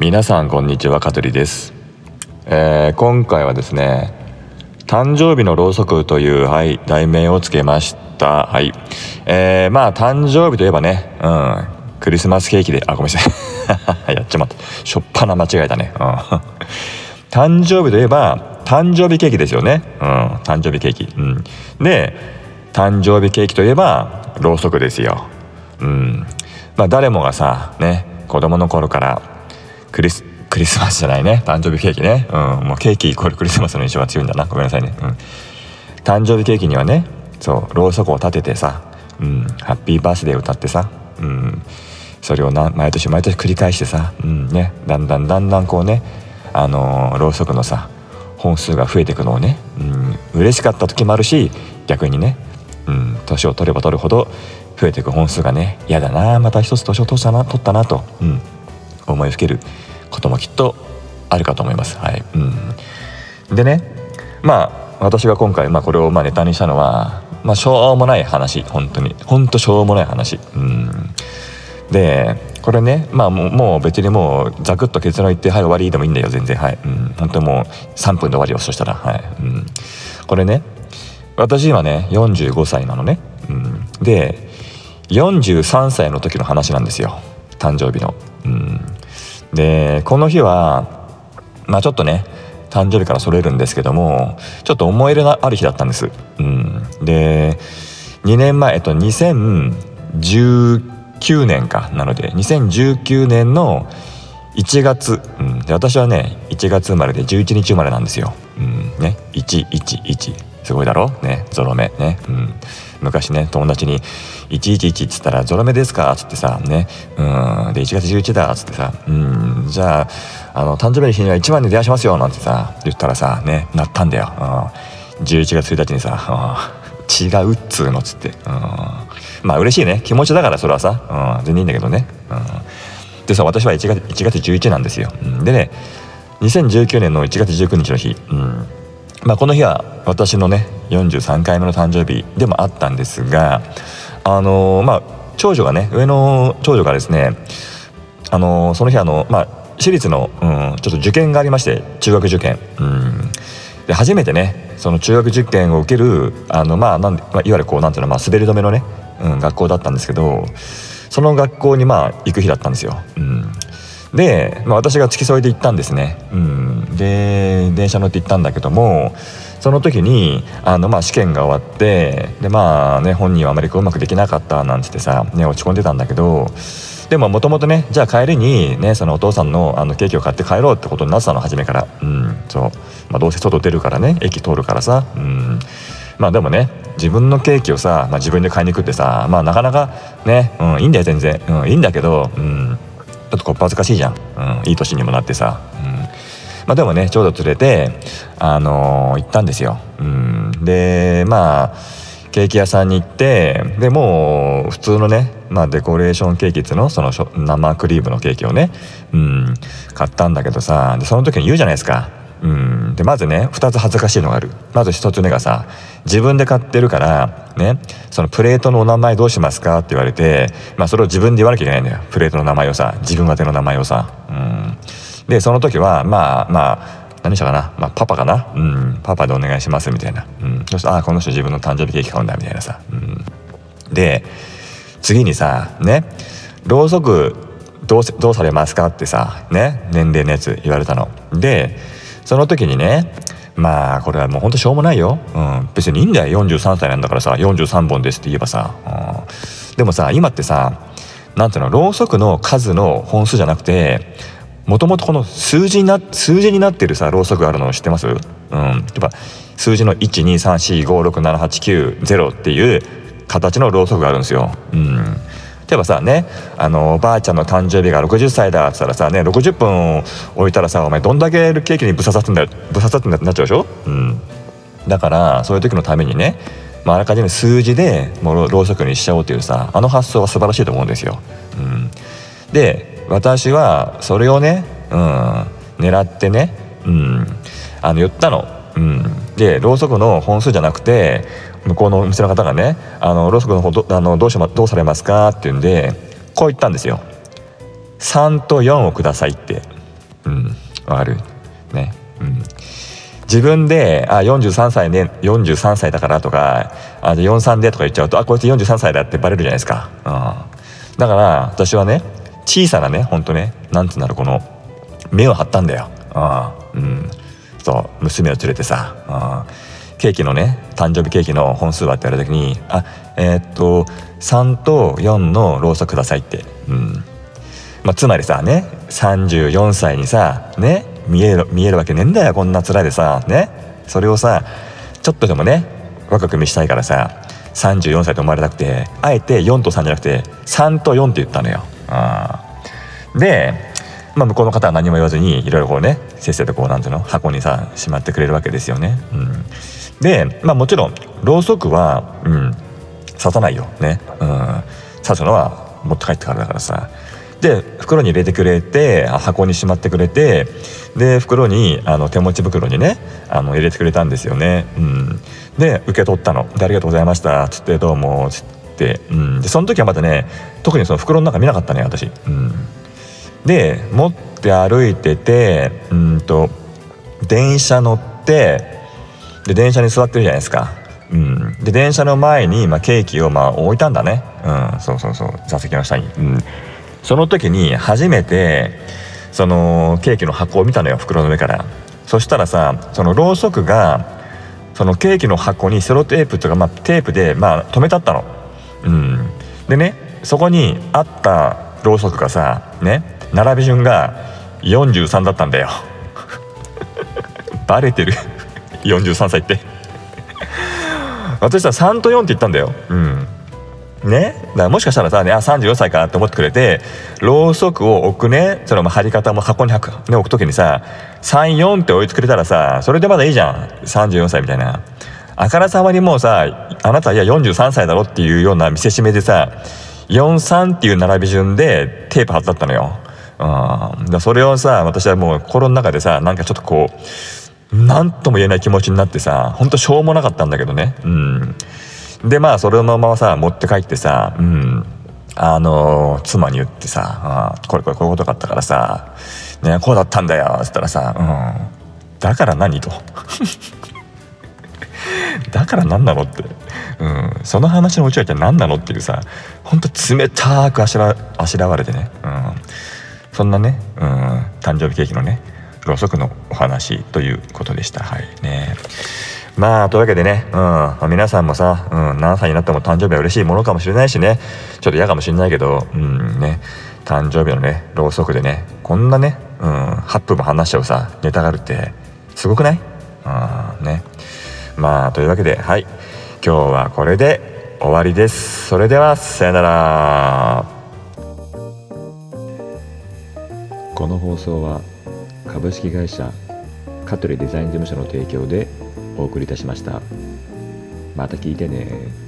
皆さんこんにちは香取です、えー、今回はですね誕生日のろうそくという、はい、題名をつけました。はい。えー、まあ誕生日といえばねうん。クリスマスケーキであごめんなさい。やっちまった。しょっぱな間違えたね。うん。誕生日といえば誕生日ケーキですよね。うん。誕生日ケーキ。うん。で誕生日ケーキといえばろうそくですよ。うん。まあ誰もがさね子供の頃からクリスクリスマスじゃないね。誕生日ケーキね、うん、もうケーキイコールクリスマスの印象が強いんだな。ごめんなさいね、うん、誕生日ケーキにはねそうろうそくを立ててさ、うん、ハッピーバースデー歌ってさ、うん、それをな毎年毎年繰り返してさ、うん。ね、だんだんだんだんこうねあのー、ろうそくのさ本数が増えていくのをね、うん、嬉しかった時もあるし逆にね年、うん、を取れば取るほど増えていく本数がね嫌だな。また一つ年を取ったな取ったなと、うん、思いふけることもきっとあるかと思います。はい。うん、でねまあ私が今回、まあ、これをまあネタにしたのは、まあ、しょうもない話。本当に。本当しょうもない話。うん。でこれねまあもう別にもうザクッと結論言ってはい終わりでもいいんだよ。全然。はい、うん、本当もう3分で終わりをそしたら。はい、うん、これね私今ね45歳なのね、うん、で43歳の時の話なんですよ。誕生日の、うん、でこの日はまあちょっとね誕生日からそれるんですけどもちょっと思い入れのある日だったんです、うん、で2年前えっと2019年かなので2019年の1月、うん、で私はね1月生まれで11日生まれなんですよ、うん。ね、111すごいだろ？ねゾロ目。ね、うん、昔ね友達に「111」っつったら「ゾロ目ですか?」っつってさね。うん。で1月11だ。っつってさ「うん。じゃああの誕生日の日には1番で電話しますよ」なんてさ言ったらさねなったんだよ、うん、11月1日にさ「違うっつうの」っつって、うん、まあ嬉しいね。気持ちだからそれはさ、うん、全然いいんだけどね、うん、でさ私は1月 ,1 月11なんですよ、うん、でね2019年の1月19日の日、うん。まあ、この日は私のね43回目の誕生日でもあったんですがあのー、まあ長女がね上の長女がですねあのー、その日あのまあ私立の、うん、ちょっと受験がありまして中学受験、うん、で初めてねその中学受験を受けるあの、まあなんまあ、いわゆるこうなんていうの、まあ、滑り止めのね、うん、学校だったんですけどその学校にまあ行く日だったんですよ。うん。で、まあ、私が付き添いで行ったんですね、うん、で電車乗って行ったんだけどもその時にあの、まあ、試験が終わってでまあね本人はあまりうまくできなかったなんつってさ、ね、落ち込んでたんだけどでももともとねじゃあ帰りにねそのお父さんのあのケーキを買って帰ろうってことになってたの初めから、うん。そう。まあ、どうせ外出るからね駅通るからさ、うん、まあでもね自分のケーキをさ、まあ、自分で買いに行くってさまあなかなかね、うん、いいんだよ全然、うん、いいんだけど、うん。ょっとこっ恥ずかしいじゃん、うん、いい年にもなってさ、うん。まあ、でもねちょうど連れて、あのー、行ったんですよ、うん、でまあケーキ屋さんに行ってでもう普通のね、まあ、デコレーションケーキっつのその生クリームのケーキをね、うん、買ったんだけどさでその時に言うじゃないですか。うん、でまずね2つ恥ずかしいのがある。まず1つ目がさ自分で買ってるからねそのプレートのお名前どうしますかって言われて、まあ、それを自分で言わなきゃいけないんだよ。プレートの名前をさ自分宛ての名前をさ、うん、でその時はまあまあ何したかな、まあ、パパかな、うん、パパでお願いしますみたいな、うん、そしてああこの人自分の誕生日ケーキ買うんだみたいなさ、うん、で次にさねろうそくどうどうされますかってさね年齢のやつ言われたの。でその時にねまあこれはもうほんとしょうもないよ、うん、別にいいんだよ。43歳なんだからさ43本ですって言えばさ、うん、でもさ今ってさなんていうのろうそくの数の本数じゃなくてもともとこの数字にな数字になってるさろうそくがあるの知ってます、うん、例えば数字の1、2、3、4、5、6、7、8、9、0っていう形のろうそくがあるんですよ。うん。例えばさねあのおばあちゃんの誕生日が60歳だっつったらさね60分置いたらさお前どんだけケーキにぶささってんだぶささってんだってなっちゃうでしょ、うん、だからそういう時のためにね、まあ、らかじめ数字でもうろうそくにしちゃおうっていうさあの発想は素晴らしいと思うんですよ。うん、で私はそれをね、うん、狙ってね、うん、あの言ったの。うん、でろうそくの本数じゃなくて向こうのお店の方がね「あのろうそくの方どあのどうしどうされますか?」って言うんでこう言ったんですよ。3と4をくださいって、うんわかるね。うん。自分であ43歳ね43歳だからとかあ43でとか言っちゃうとあこいつ43歳だってバレるじゃないですか、うん、だから私はね小さなねほんとねなんつうんだろうこの目を張ったんだよ、うん、そう娘を連れてさ、うん、ケーキのね誕生日ケーキの本数はって言われた時に「あえー、っと3と4のろうそくください」って、うん。まあ、つまりさね34歳にさね見える見えるわけねえんだよこんな面でさね。それをさちょっとでもね若く見したいからさ34歳と思われたくてあえて4と3じゃなくて3と4って言ったのよ。で、まあ、向こうの方は何も言わずにいろいろこうねせっせとこうなんていうの箱にさしまってくれるわけですよね。うん、で、まあ、もちろんろうそくは、うん、刺さないよね。うん、刺すのは持って帰ってからだからさ。で袋に入れてくれて箱にしまってくれてで袋にあの手持ち袋にねあの入れてくれたんですよね。うん、で受け取ったの「でありがとうございました」つって「どうも」つって、うん、でその時はまたね特にその袋の中見なかったね私。うん、で持って歩いててうんと電車乗ってで電車に座ってるじゃないですか。うん、で電車の前に、まあ、ケーキをまあ置いたんだね、うん、そうそうそう。座席の下に。うん。その時に初めてそのケーキの箱を見たのよ。袋の上から。そしたらさそのろうそくがそのケーキの箱にセロテープとか、まあ、テープで、まあ、止めてあったの。うん、でねそこにあったろうそくがさね。並び順が43だったんだよ。バレてる43歳って私は3と4って言ったんだよ。うんね、だからもしかしたらさ、ね、あ34歳かなって思ってくれてろうそくを置くねその貼り方も箱に、ね、置く時にさ34って置いてくれたらさそれでまだいいじゃん34歳みたいなあからさまにもうさあなたいや43歳だろっていうような見せしめでさ43っていう並び順でテープ貼ってあったのよ。うん、だそれをさ私はもう心の中でさなんかちょっとこう何とも言えない気持ちになってさほんとしょうもなかったんだけどね。うん。でまあそれのままさ持って帰ってさうん。あの妻に言ってさ「これこれこういうことがあったからさ、ね、こうだったんだよ」っつったらさ「うん、だから何?」と？だから何なのって、うん、その話のうちは何なのっていうさほんと冷たくあしらあしらわれてね、うん、そんなね、うん、誕生日ケーキのねろうそくのお話ということでした。はい。ね。まあというわけでね、うん。ま、皆さんもさ、うん、何歳になっても誕生日は嬉しいものかもしれないしね。ちょっと嫌かもしれないけど、うんね、誕生日のねろうそくでねこんなね、うん、8分も話しちゃうさネタがあるってすごくない、うんね、まあというわけではい。今日はこれで終わりです。それではさよなら。この放送は株式会社香取デザイン事務所の提供でお送りいたしました。また聞いてね。